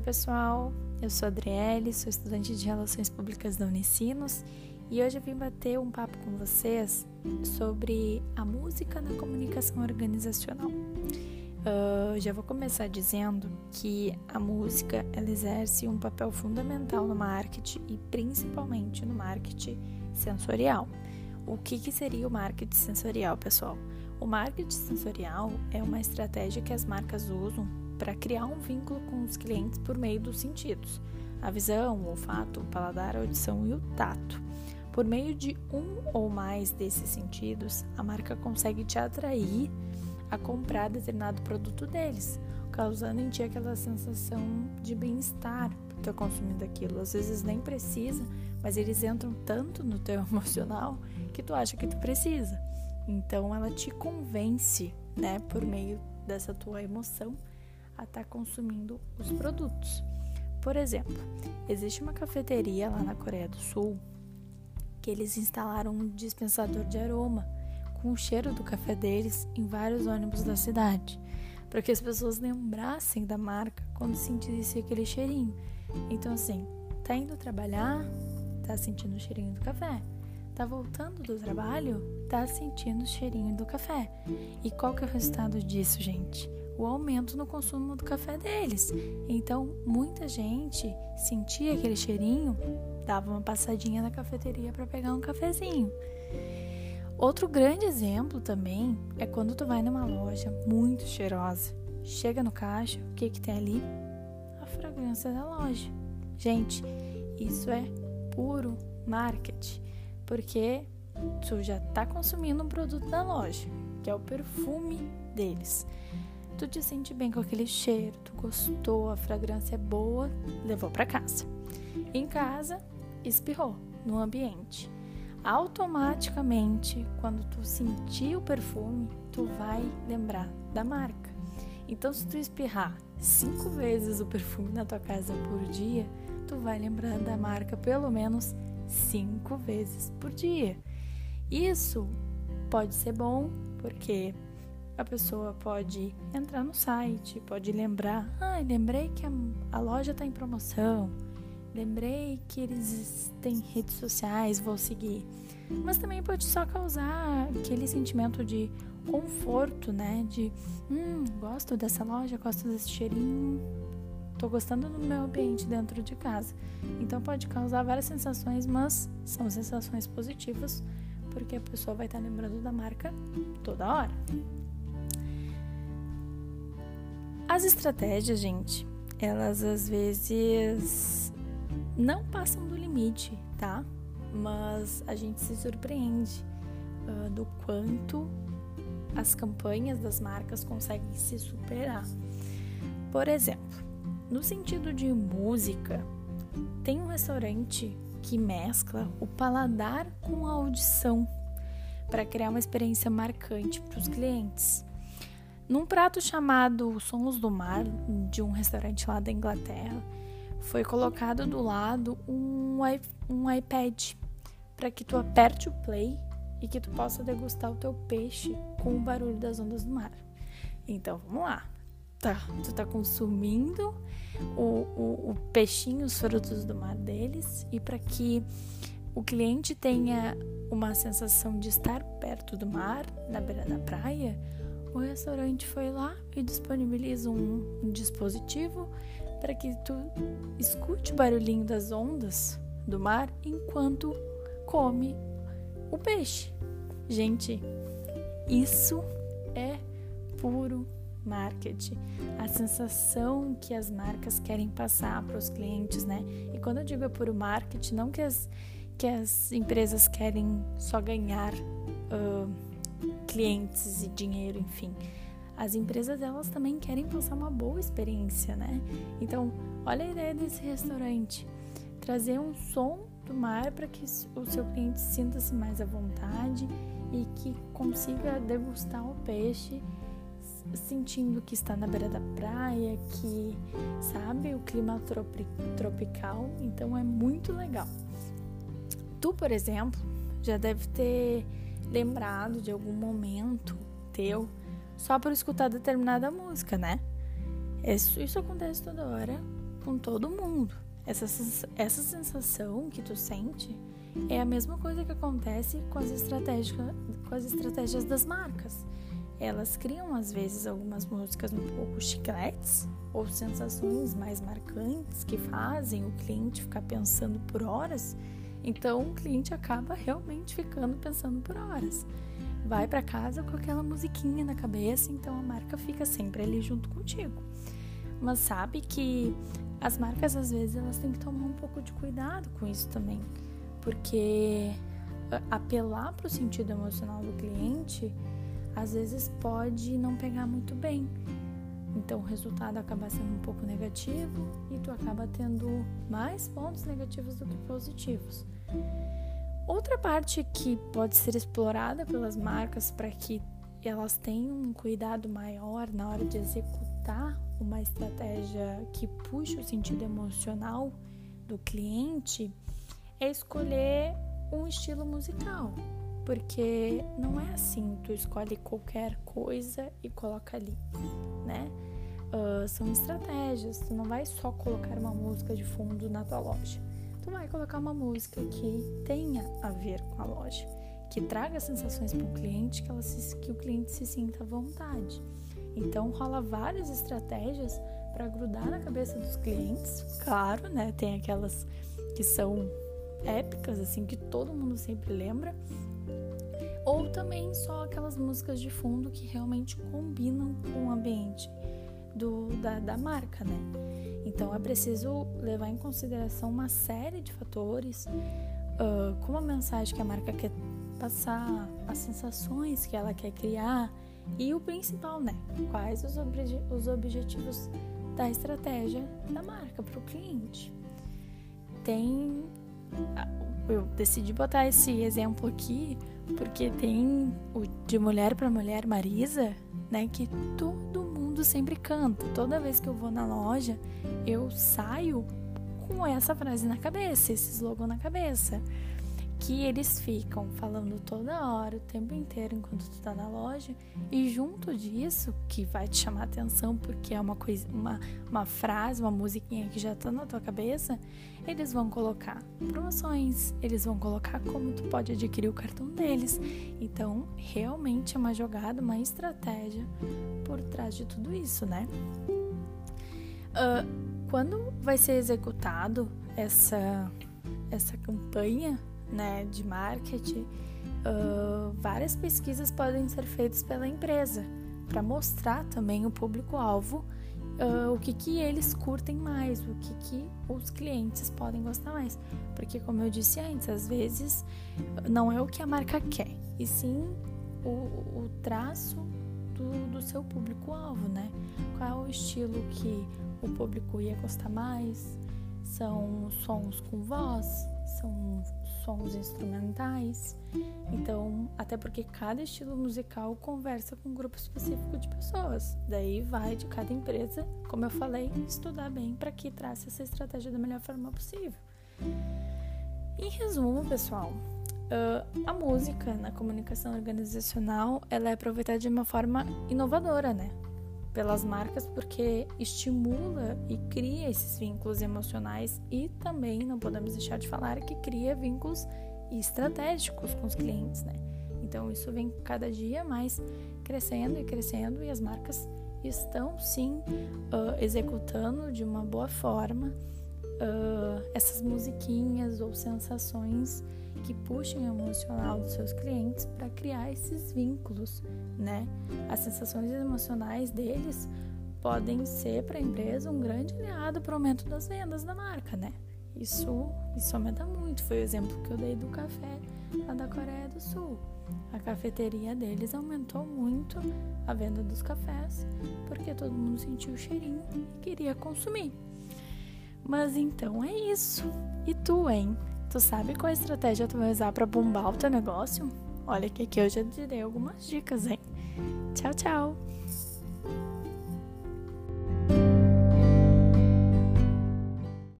Oi, pessoal. Eu sou a Adriele, sou estudante de Relações Públicas da Unicinos e hoje eu vim bater um papo com vocês sobre a música na comunicação organizacional. Uh, já vou começar dizendo que a música ela exerce um papel fundamental no marketing e principalmente no marketing sensorial. O que, que seria o marketing sensorial, pessoal? O marketing sensorial é uma estratégia que as marcas usam para criar um vínculo com os clientes por meio dos sentidos: a visão, o olfato, o paladar, a audição e o tato. Por meio de um ou mais desses sentidos, a marca consegue te atrair a comprar determinado produto deles, causando em ti aquela sensação de bem-estar por ter consumindo aquilo. Às vezes nem precisa, mas eles entram tanto no teu emocional que tu acha que tu precisa. Então ela te convence, né, por meio dessa tua emoção a estar tá consumindo os produtos. Por exemplo, existe uma cafeteria lá na Coreia do Sul que eles instalaram um dispensador de aroma com o cheiro do café deles em vários ônibus da cidade, para que as pessoas lembrassem da marca quando sentissem aquele cheirinho. Então, assim, tá indo trabalhar, tá sentindo o cheirinho do café. Tá voltando do trabalho, tá sentindo o cheirinho do café. E qual que é o resultado disso, gente? O aumento no consumo do café deles. Então, muita gente sentia aquele cheirinho, dava uma passadinha na cafeteria para pegar um cafezinho. Outro grande exemplo também é quando tu vai numa loja muito cheirosa. Chega no caixa, o que que tem ali? A fragrância da loja. Gente, isso é puro marketing, porque tu já está consumindo um produto da loja, que é o perfume deles tu te sente bem com aquele cheiro, tu gostou, a fragrância é boa, levou para casa. Em casa, espirrou no ambiente. Automaticamente, quando tu sentir o perfume, tu vai lembrar da marca. Então, se tu espirrar cinco vezes o perfume na tua casa por dia, tu vai lembrar da marca pelo menos cinco vezes por dia. Isso pode ser bom porque a pessoa pode entrar no site, pode lembrar, ah, lembrei que a, a loja está em promoção, lembrei que eles têm redes sociais, vou seguir. Mas também pode só causar aquele sentimento de conforto, né? De, hum, gosto dessa loja, gosto desse cheirinho, tô gostando do meu ambiente dentro de casa. Então pode causar várias sensações, mas são sensações positivas, porque a pessoa vai estar lembrando da marca toda hora. As estratégias, gente, elas às vezes não passam do limite, tá? Mas a gente se surpreende uh, do quanto as campanhas das marcas conseguem se superar. Por exemplo, no sentido de música, tem um restaurante que mescla o paladar com a audição para criar uma experiência marcante para os clientes. Num prato chamado Sons do Mar, de um restaurante lá da Inglaterra, foi colocado do lado um, um iPad para que tu aperte o play e que tu possa degustar o teu peixe com o barulho das ondas do mar. Então vamos lá. Tá, tu tá consumindo o, o, o peixinho, os frutos do mar deles, e para que o cliente tenha uma sensação de estar perto do mar, na beira da praia, o restaurante foi lá e disponibiliza um, dispositivo para que tu escute o barulhinho das ondas do mar enquanto come o peixe. Gente, isso é puro marketing. A sensação que as marcas querem passar para os clientes, né? E quando eu digo é puro marketing, não que as, que as empresas querem só ganhar. Uh, clientes e dinheiro, enfim. As empresas elas também querem passar uma boa experiência, né? Então, olha a ideia desse restaurante, trazer um som do mar para que o seu cliente sinta-se mais à vontade e que consiga degustar o peixe sentindo que está na beira da praia, que sabe o clima tropical, então é muito legal. Tu, por exemplo, já deve ter lembrado de algum momento teu só por escutar determinada música, né? Isso, isso acontece toda hora com todo mundo. Essa, essa sensação que tu sente é a mesma coisa que acontece com as, com as estratégias das marcas. Elas criam, às vezes, algumas músicas um pouco chicletes ou sensações mais marcantes que fazem o cliente ficar pensando por horas. Então, o cliente acaba realmente ficando pensando por horas. Vai para casa com aquela musiquinha na cabeça, então a marca fica sempre ali junto contigo. Mas sabe que as marcas às vezes elas têm que tomar um pouco de cuidado com isso também, porque apelar para o sentido emocional do cliente às vezes pode não pegar muito bem. Então o resultado acaba sendo um pouco negativo e tu acaba tendo mais pontos negativos do que positivos. Outra parte que pode ser explorada pelas marcas para que elas tenham um cuidado maior na hora de executar uma estratégia que puxa o sentido emocional do cliente é escolher um estilo musical, porque não é assim, tu escolhe qualquer coisa e coloca ali, né? Uh, são estratégias, tu não vai só colocar uma música de fundo na tua loja, tu vai colocar uma música que tenha a ver com a loja, que traga sensações para o cliente, que, ela se, que o cliente se sinta à vontade. Então rola várias estratégias para grudar na cabeça dos clientes. Claro, né? Tem aquelas que são épicas assim que todo mundo sempre lembra. Ou também só aquelas músicas de fundo que realmente combinam com o ambiente do, da, da marca, né? Então é preciso levar em consideração uma série de fatores, uh, como a mensagem que a marca quer passar, as sensações que ela quer criar, e o principal, né? Quais os, obje os objetivos da estratégia da marca para o cliente? Tem. Eu decidi botar esse exemplo aqui porque tem o de mulher para mulher Marisa, né? Que todo mundo sempre canta. Toda vez que eu vou na loja, eu saio com essa frase na cabeça, esse slogan na cabeça que eles ficam falando toda hora, o tempo inteiro, enquanto tu tá na loja, e junto disso, que vai te chamar atenção porque é uma coisa, uma, uma frase, uma musiquinha que já tá na tua cabeça, eles vão colocar promoções, eles vão colocar como tu pode adquirir o cartão deles. Então, realmente é uma jogada, uma estratégia por trás de tudo isso, né? Uh, quando vai ser executado essa essa campanha né, de marketing, uh, várias pesquisas podem ser feitas pela empresa para mostrar também o público-alvo uh, o que, que eles curtem mais, o que, que os clientes podem gostar mais. Porque, como eu disse antes, às vezes não é o que a marca quer, e sim o, o traço do, do seu público-alvo, né? Qual é o estilo que o público ia gostar mais? São sons com voz, são sons instrumentais. Então, até porque cada estilo musical conversa com um grupo específico de pessoas. Daí vai de cada empresa, como eu falei, estudar bem para que trace essa estratégia da melhor forma possível. Em resumo, pessoal, a música na comunicação organizacional ela é aproveitada de uma forma inovadora, né? Pelas marcas porque estimula e cria esses vínculos emocionais e também não podemos deixar de falar que cria vínculos estratégicos com os clientes, né? Então isso vem cada dia mais crescendo e crescendo e as marcas estão sim uh, executando de uma boa forma uh, essas musiquinhas ou sensações que puxem o emocional dos seus clientes para criar esses vínculos, né? As sensações emocionais deles podem ser para a empresa um grande aliado para o aumento das vendas da marca, né? Isso, isso aumenta muito. Foi o exemplo que eu dei do café lá da Coreia do Sul. A cafeteria deles aumentou muito a venda dos cafés porque todo mundo sentiu o cheirinho e queria consumir. Mas então é isso. E tu, hein? Tu sabe qual estratégia tu vai usar para bombar o teu negócio? Olha que aqui eu já te dei algumas dicas, hein? Tchau, tchau!